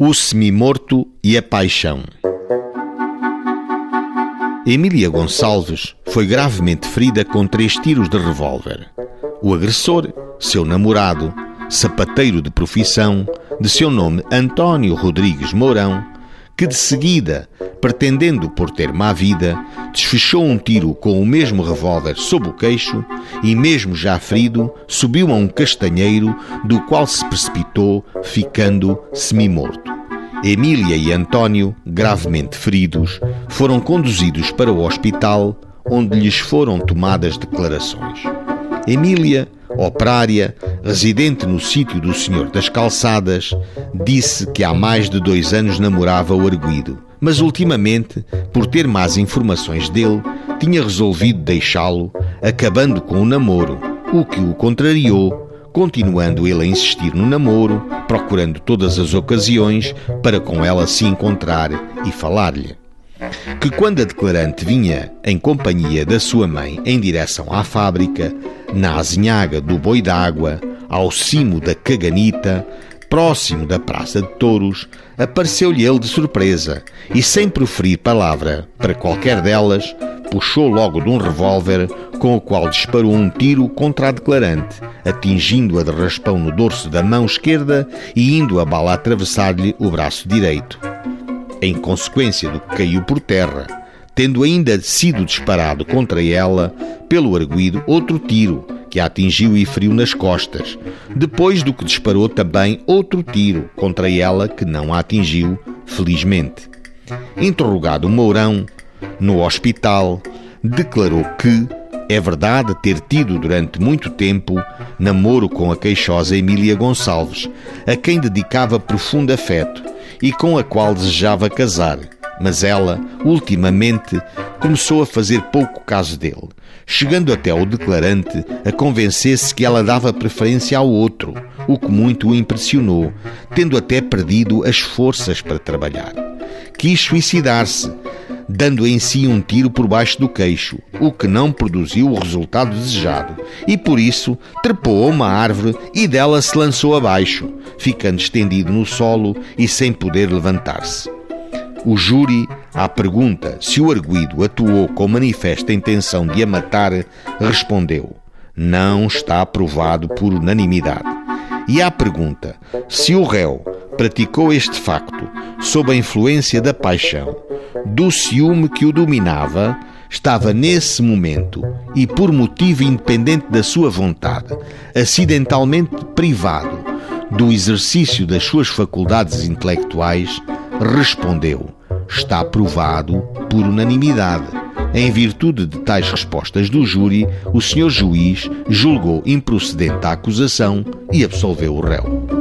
O semimorto e a paixão. Emília Gonçalves foi gravemente ferida com três tiros de revólver. O agressor, seu namorado, sapateiro de profissão, de seu nome António Rodrigues Mourão, que de seguida, pretendendo por ter má vida, desfechou um tiro com o mesmo revólver sob o queixo e, mesmo já ferido, subiu a um castanheiro do qual se precipitou, ficando semi-morto. Emília e António, gravemente feridos, foram conduzidos para o hospital, onde lhes foram tomadas declarações. Emília operária, residente no sítio do Senhor das Calçadas, disse que há mais de dois anos namorava o arguído, mas ultimamente, por ter más informações dele, tinha resolvido deixá-lo, acabando com o namoro, o que o contrariou continuando ele a insistir no namoro, procurando todas as ocasiões para com ela se encontrar e falar-lhe. Que quando a declarante vinha em companhia da sua mãe em direção à fábrica, na azinhaga do Boi d'Água, ao cimo da Caganita, próximo da Praça de Touros, apareceu-lhe ele de surpresa e, sem proferir palavra para qualquer delas, puxou logo de um revólver com o qual disparou um tiro contra a declarante, atingindo-a de raspão no dorso da mão esquerda e indo a bala atravessar-lhe o braço direito. Em consequência do que caiu por terra, tendo ainda sido disparado contra ela, pelo arguído, outro tiro, que a atingiu e feriu nas costas, depois do que disparou também outro tiro contra ela que não a atingiu, felizmente. Interrogado Mourão, no hospital, declarou que é verdade ter tido durante muito tempo namoro com a queixosa Emília Gonçalves, a quem dedicava profundo afeto e com a qual desejava casar mas ela, ultimamente, começou a fazer pouco caso dele, chegando até o declarante a convencer-se que ela dava preferência ao outro, o que muito o impressionou, tendo até perdido as forças para trabalhar. Quis suicidar-se, dando em si um tiro por baixo do queixo, o que não produziu o resultado desejado, e por isso trepou a uma árvore e dela se lançou abaixo, ficando estendido no solo e sem poder levantar-se. O júri, à pergunta se o arguído atuou com manifesta intenção de a matar, respondeu: não está provado por unanimidade. E à pergunta se o réu praticou este facto sob a influência da paixão, do ciúme que o dominava, estava nesse momento e por motivo independente da sua vontade, acidentalmente privado do exercício das suas faculdades intelectuais, respondeu: está provado por unanimidade. Em virtude de tais respostas do júri, o senhor juiz julgou improcedente a acusação e absolveu o réu.